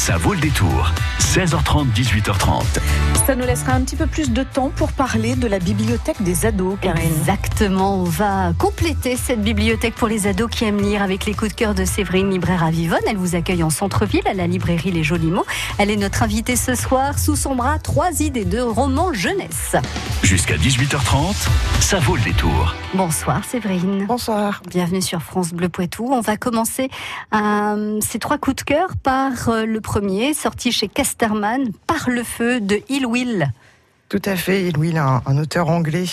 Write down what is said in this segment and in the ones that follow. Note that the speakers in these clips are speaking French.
Ça vaut le détour. 16h30, 18h30. Ça nous laissera un petit peu plus de temps pour parler de la bibliothèque des ados, Karine. Exactement, on va compléter cette bibliothèque pour les ados qui aiment lire avec les coups de cœur de Séverine, libraire à Vivonne. Elle vous accueille en centre-ville à la librairie Les Jolis Mots. Elle est notre invitée ce soir. Sous son bras, trois idées de romans jeunesse. Jusqu'à 18h30, ça vaut le détour. Bonsoir Séverine. Bonsoir. Bienvenue sur France Bleu Poitou. On va commencer euh, ces trois coups de cœur par euh, le premier, sorti chez Casterman, Par le feu de Hill Will. Tout à fait, Hill Will, un, un auteur anglais.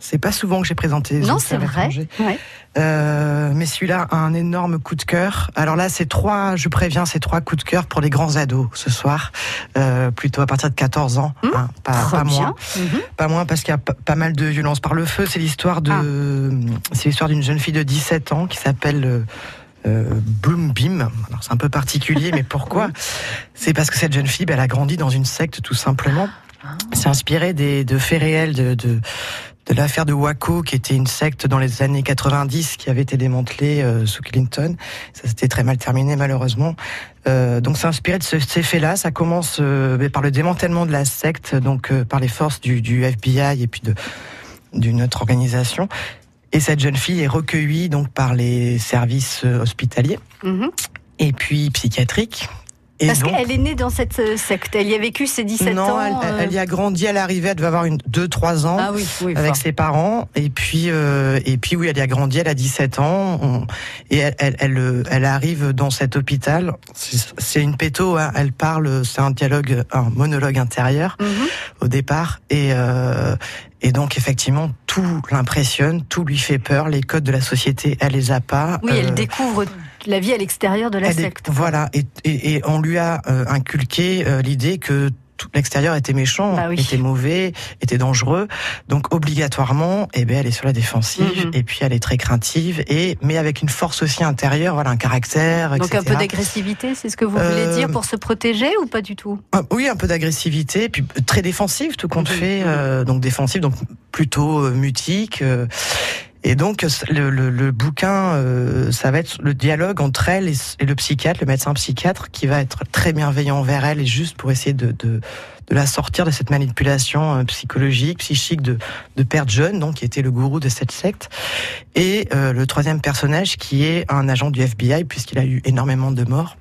C'est pas souvent que j'ai présenté. Non, c'est vrai. Ouais. Euh, mais celui-là a un énorme coup de cœur. Alors là, c'est trois, je préviens, c'est trois coups de cœur pour les grands ados ce soir, euh, plutôt à partir de 14 ans, Mmh, hein, pas, moins. Mhm. Pas moins parce qu'il y a pas mal de violence par le feu. C'est l'histoire de, Ah. c'est l'histoire d'une jeune fille de 17 ans qui s'appelle euh, euh, Bloombeam. Alors c'est un peu particulier, mais pourquoi? C'est parce que cette jeune fille, ben, elle a grandi dans une secte tout simplement. C'est inspiré des, de faits réels de, l'affaire de Waco, qui était une secte dans les années 90 qui avait été démantelée euh, sous Clinton. Ça s'était très mal terminé malheureusement. Euh, donc c'est inspiré de ce- ces faits-là. Ça commence euh, ben, par le démantèlement de la secte, donc par les forces du, FBI et puis d'une autre organisation. Et cette jeune fille est recueillie donc par les services euh, hospitaliers Mhm. et puis psychiatriques. Et Parce qu'elle est née dans cette euh, secte. Elle y a vécu ses 17 non, ans. elle, euh, elle y a grandi à l'arrivée. Elle devait avoir une deux trois ans. Ah oui, oui. avec enfin. ses parents et puis euh, et puis oui elle y a grandi elle a 17 ans on- et elle elle, elle, euh, elle arrive dans cet hôpital c'est une péto hein, elle parle c'est un dialogue un monologue intérieur Mhm. au départ et euh, et donc effectivement tout l'impressionne tout lui fait peur les codes de la société elle les a pas Oui, elle découvre la vie à l'extérieur de la secte. voilà, et, et, et on lui a euh, inculqué euh, l'idée que tout l'extérieur était méchant, Bah oui. était mauvais, était dangereux. Donc obligatoirement, eh ben elle est sur la défensive Mhm. et puis elle est très craintive et mais avec une force aussi intérieure, voilà un caractère, Donc etc. un peu d'agressivité, c'est ce que vous voulez Euh, dire pour se protéger ou pas du tout? Ah, Oui, un peu d'agressivité, puis très défensive, tout compte Mhm. fait, euh, donc défensive, donc plutôt euh, mutique. Et donc le, le, le bouquin, euh, ça va être le dialogue entre elle et, et le psychiatre, le médecin psychiatre, qui va être très bienveillant envers elle et juste pour essayer de, de, de la sortir de cette manipulation euh, psychologique, psychique de, de Père John, donc qui était le gourou de cette secte. Et euh, le troisième personnage qui est un agent du FBI, puisqu'il a eu énormément de morts.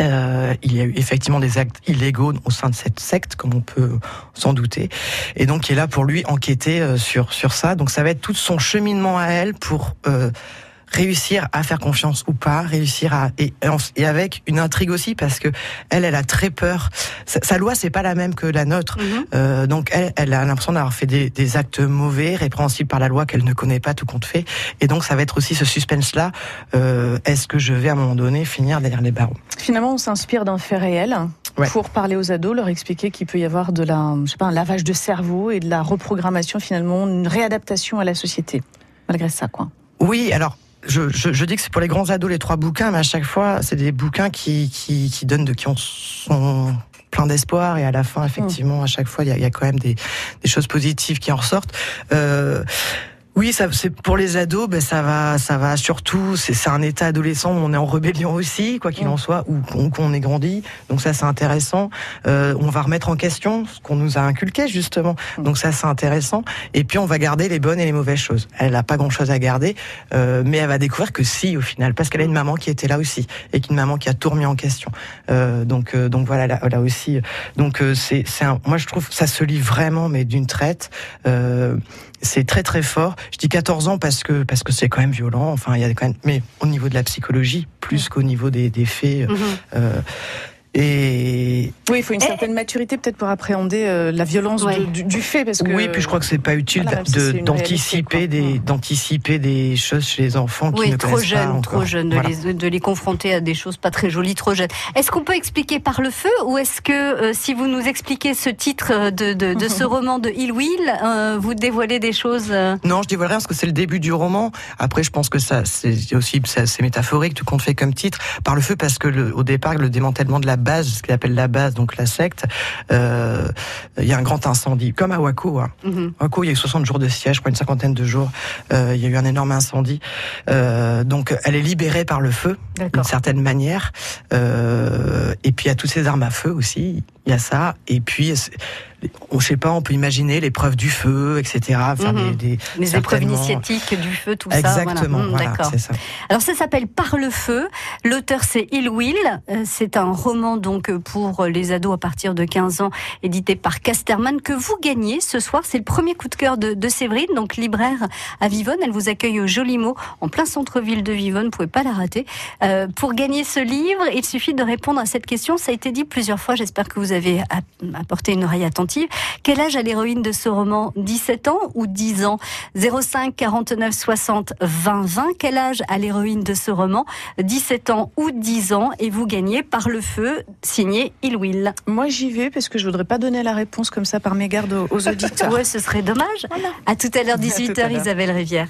Euh, il y a eu effectivement des actes illégaux au sein de cette secte, comme on peut s'en douter, et donc il est là pour lui enquêter euh, sur sur ça. Donc ça va être tout son cheminement à elle pour euh, réussir à faire confiance ou pas, réussir à et, et avec une intrigue aussi parce que elle, elle a très peur. Sa, sa loi c'est pas la même que la nôtre, Mhm. euh, donc elle, elle a l'impression d'avoir fait des, des actes mauvais, répréhensibles par la loi qu'elle ne connaît pas tout compte fait, et donc ça va être aussi ce suspense là. Est-ce que je vais à un moment donné finir derrière les barreaux? Finalement, on s'inspire d'un fait réel Ouais. pour parler aux ados, leur expliquer qu'il peut y avoir de la, je sais pas, un lavage de cerveau et de la reprogrammation finalement, une réadaptation à la société. Malgré ça, quoi. Oui, alors. Je, je, je dis que c'est pour les grands ados les trois bouquins, mais à chaque fois c'est des bouquins qui, qui, qui donnent de qui ont sont plein d'espoir et à la fin effectivement à chaque fois il y y a quand même des, des choses positives qui en ressortent. Euh, oui, ça, c'est pour les ados, ben ça va, ça va surtout. C'est, c'est un état adolescent où on est en rébellion aussi, quoi qu'il en soit, ou qu'on, qu'on ait grandi. Donc ça, c'est intéressant. Euh, on va remettre en question ce qu'on nous a inculqué justement. Donc ça, c'est intéressant. Et puis on va garder les bonnes et les mauvaises choses. Elle n'a pas grand-chose à garder, euh, mais elle va découvrir que si, au final, parce qu'elle a une maman qui était là aussi et qu'une maman qui a tout remis en question. Euh, donc, euh, donc voilà, là, là aussi. Donc euh, c'est, c'est un, moi je trouve que ça se lit vraiment, mais d'une traite. Euh, c'est très très fort. Je dis 14 ans parce que parce que c'est quand même violent. Enfin, il y a quand même, mais au niveau de la psychologie plus qu'au niveau des, des faits. Mhm. Euh, et Oui, il faut une Et- certaine maturité peut-être pour appréhender euh, la violence de- du, du fait, parce que. oui, puis je crois que c'est pas utile Voilà, si une d'anticiper des d'anticiper des choses chez les enfants qui Oui, ne trop connaissent pas jeune, encore. trop jeune de, Voilà. les, de les confronter à des choses pas très jolies, trop jeunes. Est-ce qu'on peut expliquer par le feu ou est-ce que euh, si vous nous expliquez ce titre euh, de, de, de ce roman de Hill Will, euh, vous dévoilez des choses euh, Non, je dévoile rien parce que c'est le début du roman. Après, je pense que ça, c'est aussi, c'est métaphorique, tout compte fait comme titre, par le feu, parce que le, au départ, le démantèlement de la base, ce qu'il appelle la base, donc la secte, euh, il y a un grand incendie, comme à Waco. Hein. Mhm. Waco, il y a eu 60 jours de siège, je crois une cinquantaine de jours. Euh, il y a eu un énorme incendie. Euh, donc, elle est libérée par le feu, d'une certaine manière. Et puis, il y a toutes ces armes à feu aussi. Il y a ça. Et puis, on sait pas, on peut imaginer l'épreuve du feu, etc. Enfin, Mhm. des, des- Les épreuves initiatiques du feu, tout ça. Exactement, voilà. Hmm, voilà, ça. Alors ça s'appelle Par le feu. L'auteur c'est Il Will. Euh, C'est un roman donc pour les ados à partir de 15 ans, édité par Casterman que vous gagnez ce soir. C'est le premier coup de cœur de, de Séverine, donc libraire à Vivonne. Elle vous accueille au Joli Mot, en plein centre-ville de Vivonne. Vous pouvez pas la rater. Euh, pour gagner ce livre, il suffit de répondre à cette question. Ça a été dit plusieurs fois. J'espère que vous avez app- apporté une oreille attentive. Quel âge a l'héroïne de ce roman? 17 ans ou 10 ans? 05 49 60 20 20. Quel âge a l'héroïne de ce roman? 17 ans ou 10 ans Et vous gagnez par le feu, signé Il Will. Moi, j'y vais parce que je voudrais pas donner la réponse comme ça par mégarde aux, aux auditeurs. Ouais, ce serait dommage. À tout à l'heure, À tout à 18h, l'heure. Isabelle Rivière.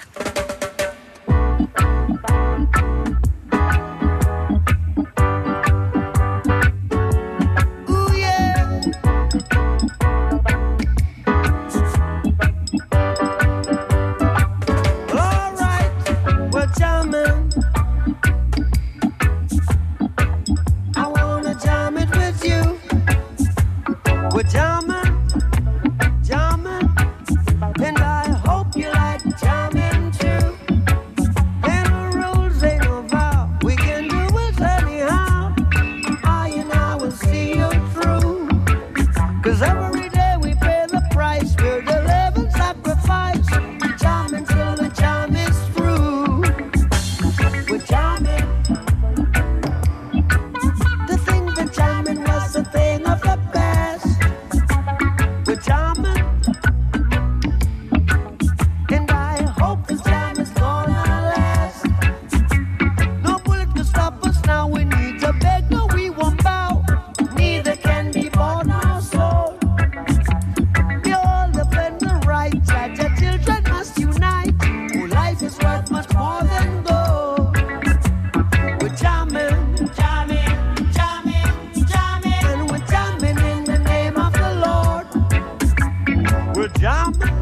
pijama.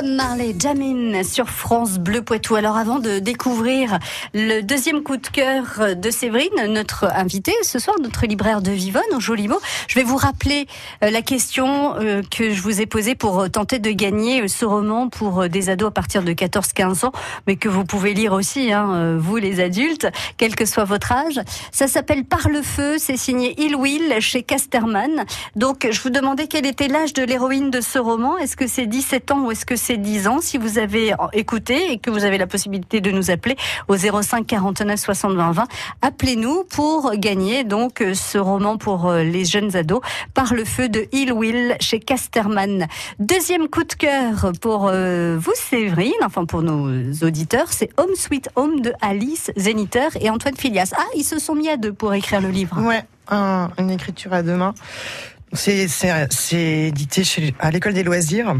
Bonne Marley, Jamin sur France Bleu Poitou. Alors avant de découvrir le deuxième coup de cœur de Séverine, notre invité ce soir, notre libraire de Vivonne au Joli Mot, je vais vous rappeler euh, la question euh, que je vous ai posée pour euh, tenter de gagner ce roman pour des ados à partir de 14-15 ans, mais que vous pouvez lire aussi, hein, vous les adultes, quel que soit votre âge. Ça s'appelle Par le feu, c'est signé Il Will chez Casterman. Donc je vous demandais quel était l'âge de l'héroïne de ce roman. Est-ce que c'est 17 ans ou est-ce que c'est 10 ans Si vous avez écouté et que vous avez la possibilité de nous appeler au 05 49 60 20 20, appelez-nous pour gagner donc ce roman pour euh, les jeunes ados par le feu de Hill Will chez Casterman. Deuxième coup de cœur pour euh, vous Séverine, enfin pour nos auditeurs, c'est Home Sweet Home de Alice Zeniter et Antoine Filias. Ah, ils se sont mis à deux pour écrire le livre. Ouais, un- une écriture à deux mains. C'est édité chez, à l'école des loisirs.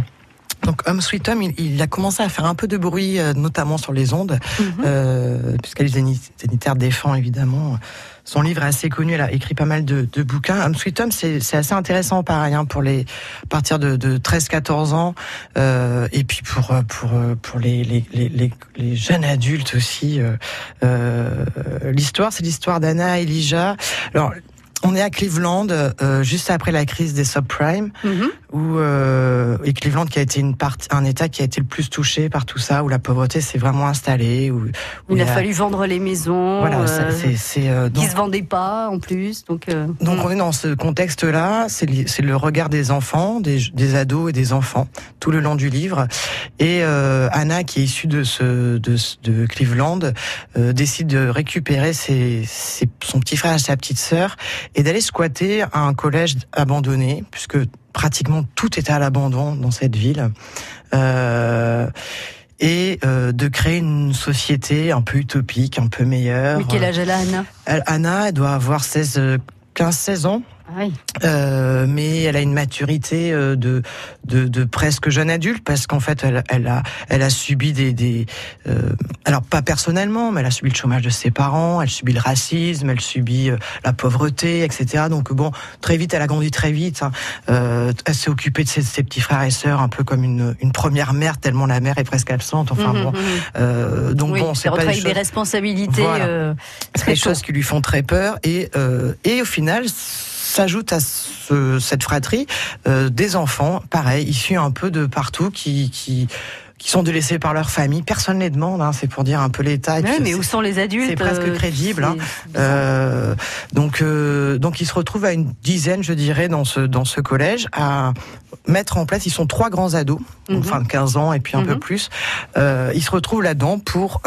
Donc Home Sweet Home, il, il a commencé à faire un peu de bruit, euh, notamment sur les ondes, euh, puisqu'Alice Zéni- Zénitaire défend évidemment. Son livre est assez connu, elle a écrit pas mal de, de bouquins. Home Sweet Home, c'est c'est assez intéressant pareil hein, pour les à partir de, de 13-14 ans, euh, et puis pour euh, pour euh, pour les les, les, les, les jeunes adultes aussi. euh, euh, l'histoire, c'est l'histoire d'Anna et Elijah. Alors on est à Cleveland, euh, juste après la crise des subprimes, Mhm. où euh, et Cleveland qui a été une partie, un État qui a été le plus touché par tout ça, où la pauvreté s'est vraiment installée, où, où Il a fallu vendre les maisons. voilà, euh, c'est- euh, qui se vendaient pas en plus. Donc, euh, donc on est dans ce contexte-là, c'est le regard des enfants, des, des ados et des enfants tout le long du livre. Et euh, Anna, qui est issue de, ce, de, de Cleveland, euh, décide de récupérer ses, ses- son petit frère et sa petite sœur et d'aller squatter à un collège abandonné, puisque pratiquement tout était à l'abandon dans cette ville. Euh, et euh, de créer une société un peu utopique, un peu meilleure. mais quel âge elle a, Anna? Anna, elle doit avoir 16, euh, 15-16 ans. Oui. Euh, mais elle a une maturité euh, de, de, de presque jeune adulte parce qu'en fait elle, elle a elle a subi des, des euh, alors pas personnellement mais elle a subi le chômage de ses parents elle subit le racisme elle subit la pauvreté etc donc bon très vite elle a grandi très vite hein. Euh, elle s'est occupée de ses, ses petits frères et sœurs un peu comme une, une première mère tellement la mère est presque absente enfin Mhm, bon mhm. euh, donc oui, bon c'est pas des retrouver des choses- responsabilités. Voilà. très des choses qui lui font très peur et et au final s'ajoute à ce, cette fratrie euh, des enfants pareil issus un peu de partout qui qui qui sont délaissés par leur famille personne ne les demande hein, c'est pour dire un peu l'état et puis mais où sont les adultes c'est presque euh, crédible, c'est- hein. c'est bizarre. euh, donc, euh, donc ils se retrouvent à une dizaine, je dirais, dans ce dans ce collège, à mettre en place. Ils sont trois grands ados, Mhm. enfin de 15 ans et puis un peu Mhm. plus. Euh, ils se retrouvent là-dedans pour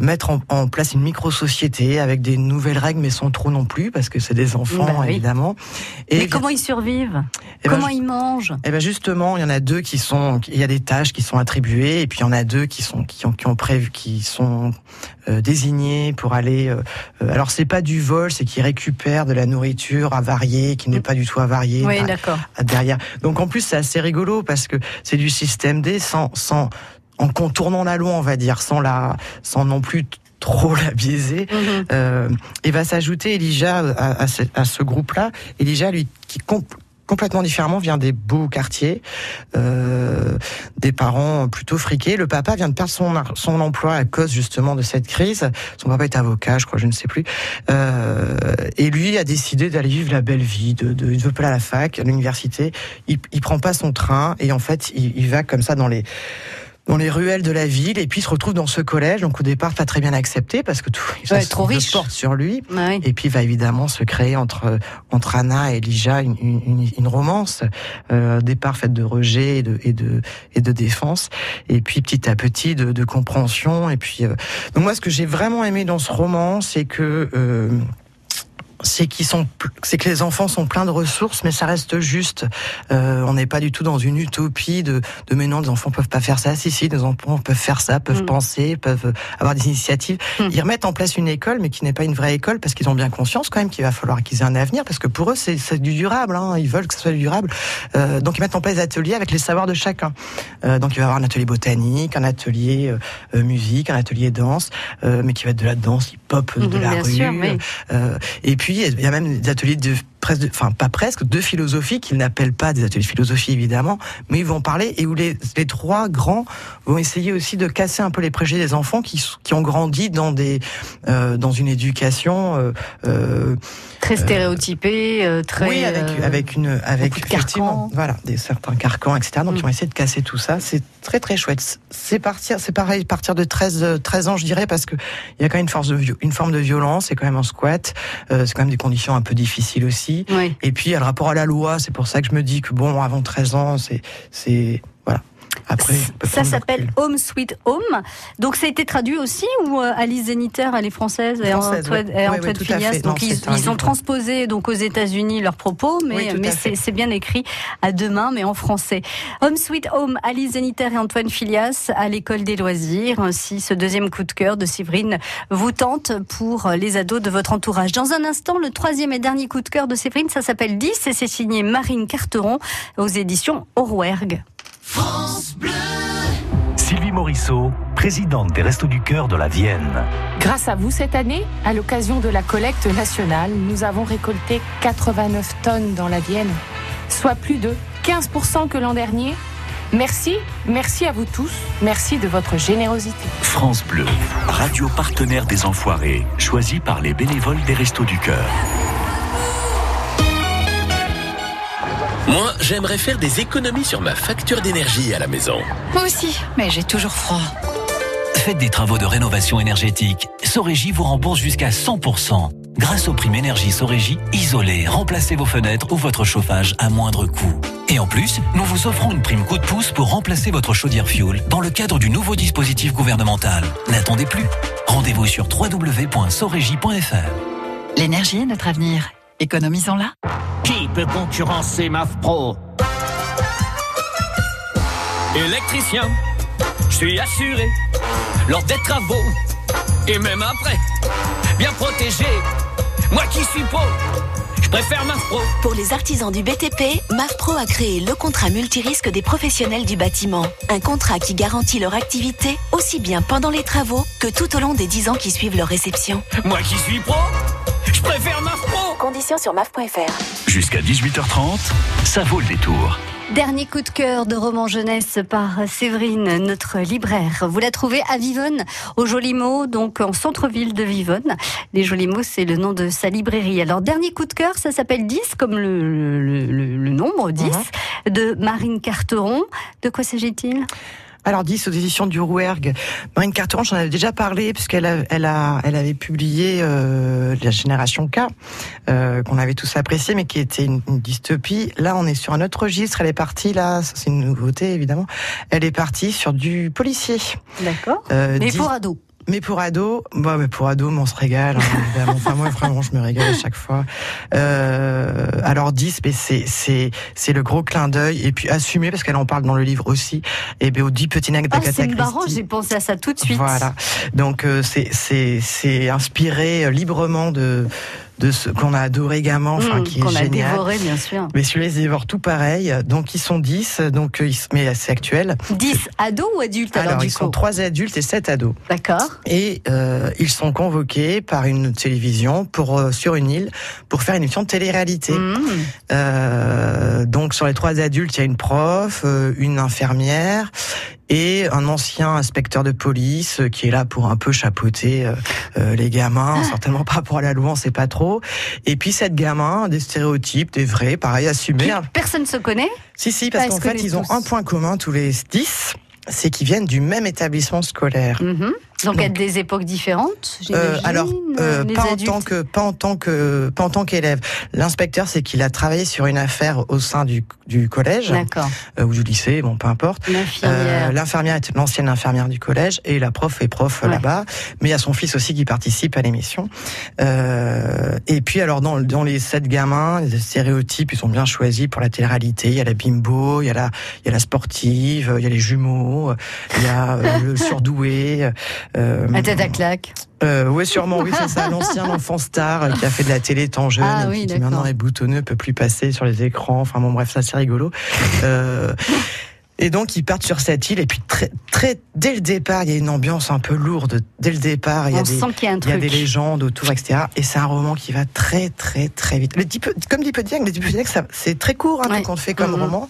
mettre en, en place une micro-société avec des nouvelles règles, mais sans trop non plus, parce que c'est des enfants Bah oui. évidemment. Mais comment ils survivent? Eh ben, Comment ils mangent? Eh ben justement, il y en a deux qui sont, il y a des tâches qui sont attribuées, et puis il y en a deux qui sont qui ont, qui ont prévu, qui sont euh, désignés pour aller. euh, alors c'est pas du vol, c'est qu'ils récupèrent de la nourriture avariée qui n'est pas du tout avariée Oui, d'accord. derrière. Donc en plus c'est assez rigolo parce que c'est du système D sans sans en contournant la loi, on va dire, sans la sans non plus trop la biaiser. Mhm. Euh, et va s'ajouter Elijah à, à ce, à ce groupe-là. Elijah, lui, qui com- complètement différemment vient des beaux quartiers, euh, des parents plutôt friqués. Le papa vient de perdre son, son emploi à cause justement de cette crise. Son papa est avocat, je crois, je ne sais plus. Euh, et lui a décidé d'aller vivre la belle vie. De, de, il veut pas aller à la fac, à l'université. Il, il prend pas son train et en fait, il, il va comme ça dans les dans les ruelles de la ville et puis il se retrouve dans ce collège donc au départ pas très bien accepté parce que tout Ouais, ça trop se riche. porte sur lui Ah oui. et puis va évidemment se créer entre entre Anna et Elijah une, une, une- romance euh, départ faite de rejet et de et de et de défense et puis petit à petit de, de compréhension et puis euh, donc moi ce que j'ai vraiment aimé dans ce roman c'est que euh, c'est qu'ils sont, c'est que les enfants sont pleins de ressources, mais ça reste juste. Euh, on n'est pas du tout dans une utopie de, de mais non, les enfants peuvent pas faire ça. Si si, les enfants peuvent faire ça, peuvent Mm. penser, peuvent avoir des initiatives. Mm. Ils remettent en place une école, mais qui n'est pas une vraie école, parce qu'ils ont bien conscience quand même qu'il va falloir qu'ils aient un avenir, parce que pour eux c'est c'est du durable. Hein, ils veulent que ce soit du durable. Euh, donc ils mettent en place des ateliers avec les savoirs de chacun. Euh, donc il va y avoir un atelier botanique, un atelier euh, musique, un atelier danse, euh, mais qui va être de la danse hip-hop, de Mhm, la rue. sûr, oui. Euh, et puis, il y a même des ateliers de presque, enfin pas presque, de philosophie qu'ils n'appellent pas des ateliers de philosophie évidemment, mais ils vont parler et où les, les trois grands vont essayer aussi de casser un peu les préjugés des enfants qui, qui ont grandi dans des euh, dans une éducation euh, euh, Très stéréotypé, euh, très. oui, avec, euh, avec une, avec effectivement, voilà, des certains carcans, etc. Donc, Mm. ils ont essayé de casser tout ça. C'est très, très chouette. C'est partir, c'est pareil, partir de 13, euh, 13 ans, je dirais, parce que il y a quand même une force de, une forme de violence. C'est quand même un squat. Euh, c'est quand même des conditions un peu difficiles aussi. Et puis, le rapport à la loi. C'est pour ça que je me dis que bon, avant 13 ans, c'est. Après, Ça s'appelle. Home Sweet Home. Donc ça a été traduit aussi ou euh, Alice Zeniter, elle est française, et Antoine, ouais. et Antoine. Non, Donc ils, ont transposé donc aux États-Unis leurs propos, mais, Oui, c'est bien écrit à deux mains, mais en français. Home Sweet Home, Alice Zeniter et Antoine Filias à l'école des loisirs. Ainsi, ce deuxième coup de cœur de Séverine vous tente pour les ados de votre entourage. Dans un instant, le troisième et dernier coup de cœur de Séverine, ça s'appelle 10 et c'est signé Marine Carteron aux éditions Orwerg. Sylvie Morisseau, présidente des Restos du Cœur de la Vienne. Grâce à vous cette année, à l'occasion de la collecte nationale, nous avons récolté 89 tonnes dans la Vienne, soit plus de 15% que l'an dernier. Merci, merci à vous tous, merci de votre générosité. France Bleu, radio partenaire des Enfoirés, choisi par les bénévoles des Restos du Cœur. Moi, j'aimerais faire des économies sur ma facture d'énergie à la maison. Moi aussi, mais j'ai toujours froid. Faites des travaux de rénovation énergétique. Sorégie vous rembourse jusqu'à 100%. Grâce aux primes énergie Sorégie, isolez, remplacez vos fenêtres ou votre chauffage à moindre coût. Et en plus, nous vous offrons une prime coup de pouce pour remplacer votre chaudière fuel dans le cadre du nouveau dispositif gouvernemental. N'attendez plus. Rendez-vous sur www.sorégie.fr. L'énergie est notre avenir. Économisons-la. Qui peut concurrencer MAF Pro Électricien, je suis assuré lors des travaux et même après. Bien protégé, moi qui suis pro, je préfère MAF Pro. Pour les artisans du BTP, MAFPRO a créé le contrat multirisque des professionnels du bâtiment. Un contrat qui garantit leur activité aussi bien pendant les travaux que tout au long des 10 ans qui suivent leur réception. Moi qui suis pro, je préfère MAF Pro. Conditions sur MAF.fr. Jusqu'à 18h30, ça vaut le détour. Dernier coup de cœur de roman jeunesse par Séverine, notre libraire. Vous la trouvez à Vivonne, au Jolimo, donc en centre-ville de Vivonne. Les Jolimos, c'est le nom de sa librairie. Alors, dernier coup de cœur, ça s'appelle 10, comme le, le- le- le nombre 10, de Marine Carteron. De quoi s'agit-il? Alors 10 aux éditions du Rouergue. Marine Carteron, j'en avais déjà parlé puisqu'elle a, elle a, elle avait publié euh, la génération K euh, qu'on avait tous apprécié, mais qui était une, une dystopie. Là, on est sur un autre registre. Elle est partie là, c'est une nouveauté évidemment. Elle est partie sur du policier. D'accord. Euh, Mais 10 pour ados. Mais pour ado, bah, mais pour ado, on se régale. hein, évidemment. Enfin, moi, vraiment, je me régale à chaque fois. Euh, alors 10, mais c'est c'est c'est le gros clin d'œil et puis assumé parce qu'elle en parle dans le livre aussi. Et bien aux 10 petits nègres Ah, d'Agatha c'est Christie. marrant, j'ai pensé à ça tout de suite. Voilà. Donc euh, c'est c'est c'est inspiré euh, librement de de ce qu'on a adoré gamin, enfin Mmh, qui est Qu'on a génial. dévoré, bien sûr. Mais celui-là, ils dévorent tout pareil. Donc ils sont 10, donc euh, ils- mais c'est actuel. 10 ados ou adultes alors, Alors, du ils coup sont trois adultes et sept ados. D'accord. Et euh, ils sont convoqués par une télévision pour euh, sur une île pour faire une émission de télé-réalité. Mmh. Euh, donc sur les trois adultes, il y a une prof, euh, une infirmière et un ancien inspecteur de police euh, qui est là pour un peu chapeauter euh, euh, les gamins, certainement par rapport à la on sait pas trop. Et puis cette gamin, des stéréotypes, des vrais, pareil assumés. Personne se connaît? Si si, parce Ah, qu'en fait ils ont un point commun tous les 10, c'est qu'ils viennent du même établissement scolaire. Mhm. Donc, à Donc, des époques différentes, Euh, alors, euh, les pas en tant que pas en tant que pas en tant qu'élève. L'inspecteur, c'est qu'il a travaillé sur une affaire au sein du, du collège euh, ou du lycée, bon, peu importe. L'infirmière. Euh, L'infirmière est l'ancienne infirmière du collège et la prof est prof euh, Ouais. là-bas. Mais il y a son fils aussi qui participe à l'émission. Euh, et puis alors dans, dans les sept gamins, les stéréotypes ils sont bien choisis pour la télé-réalité. Il y a la bimbo, il y a la, il y a la sportive, il y a les jumeaux, il y a euh, le surdoué. Euh, La tête à claque. euh, oui, sûrement, oui, c'est ça, l'ancien enfant star euh, qui a fait de la télé étant jeune, Ah oui, qui maintenant est boutonneux, peut plus passer sur les écrans. Enfin bon, bref, ça c'est rigolo. Euh, Et donc ils partent sur cette île et puis très, très dès le départ il y a une ambiance un peu lourde. Dès le départ il y a des y a un il y a truc. des légendes autour etc. Et c'est un roman qui va très très très vite. Le Deep- comme Dipodiac, le Dipodiac c'est très court hein, Ouais. quand on le fait comme Mhm. roman.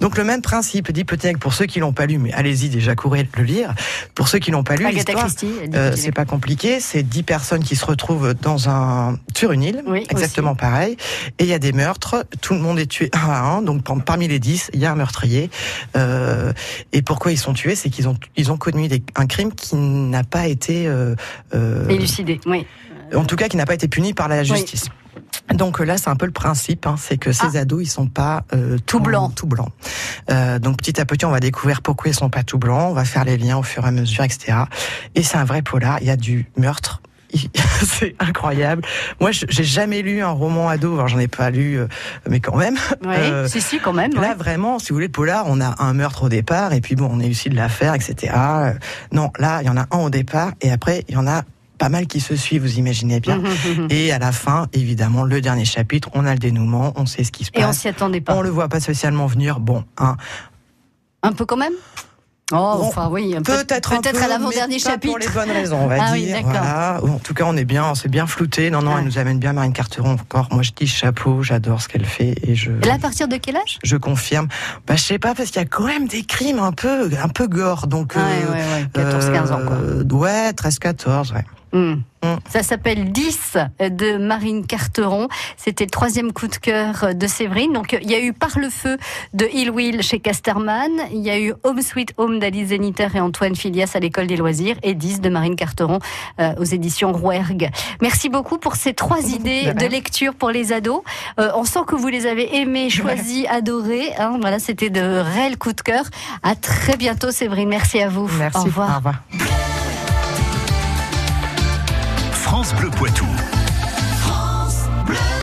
Donc le même principe Dipodiac pour ceux qui l'ont pas lu mais allez-y déjà courez le lire. Pour ceux qui l'ont pas lu euh, c'est pas compliqué, c'est dix personnes qui se retrouvent dans un sur une île, Oui, exactement pareil, et il y a des meurtres, tout le monde est tué un à un, donc par- parmi les dix, il y a un meurtrier. Euh, et pourquoi ils sont tués, c'est qu'ils ont ils ont commis des- un crime qui n'a pas été euh, euh, Élucidé, oui. en tout cas qui n'a pas été puni par la justice. Donc euh, là, c'est un peu le principe, hein, c'est que ces ados, ils sont pas euh, tout blancs. Tout blancs. Euh, donc petit à petit, on va découvrir pourquoi ils sont pas tout blancs. On va faire les liens au fur et à mesure, etc. Et c'est un vrai polar. Il y a du meurtre. c'est incroyable. Moi, j'ai jamais lu un roman ado. Alors, j'en ai pas lu, euh, mais quand même. Oui, Euh, si, si, quand même. Là, ouais. vraiment, si vous voulez, le polar, on a un meurtre au départ, et puis bon, on réussit de l'affaire, etc. Euh, Non, là, il y en a un au départ, et après, il y en a pas mal qui se suivent, vous imaginez bien. Mhm, Et à la fin, évidemment, le dernier chapitre, on a le dénouement, on sait ce qui se passe. Et on s'y attendait pas. On le voit pas spécialement venir. Bon, hein, Un peu quand même? Oh, enfin oui, peut-être peut-être peu, à l'avant-dernier chapitre. Pour les bonnes raisons, on va Ah oui, dire. d'accord. voilà. En tout cas, on est bien, on s'est bien flouté. Non, non, elle nous amène bien Marine Carteron encore. Moi, je dis chapeau, j'adore ce qu'elle fait et je. Et là, à partir de quel âge? Je confirme. Bah, je sais pas, parce qu'il y a quand même des crimes un peu, un peu gore. Donc, Ouais, ouais, ouais, 14-15 ans, quoi. euh, Ouais, 13-14, ouais. Hmm. Ça s'appelle 10 de Marine Carteron. C'était le troisième coup de cœur de Séverine. Donc, il y a eu Par le feu de Hill Will chez Casterman. Il y a eu Home Sweet Home d'Alice Zeniter et Antoine Filias à l'école des loisirs. Et 10 de Marine Carteron euh, aux éditions Rouergue. Merci beaucoup pour ces trois idées De lecture pour les ados. Euh, on sent que vous les avez aimés, choisis, adorés. Hein. Voilà, c'était de réels coups de cœur. À très bientôt, Séverine. Merci à vous. Merci. Au revoir. Au revoir. France Bleu Poitou.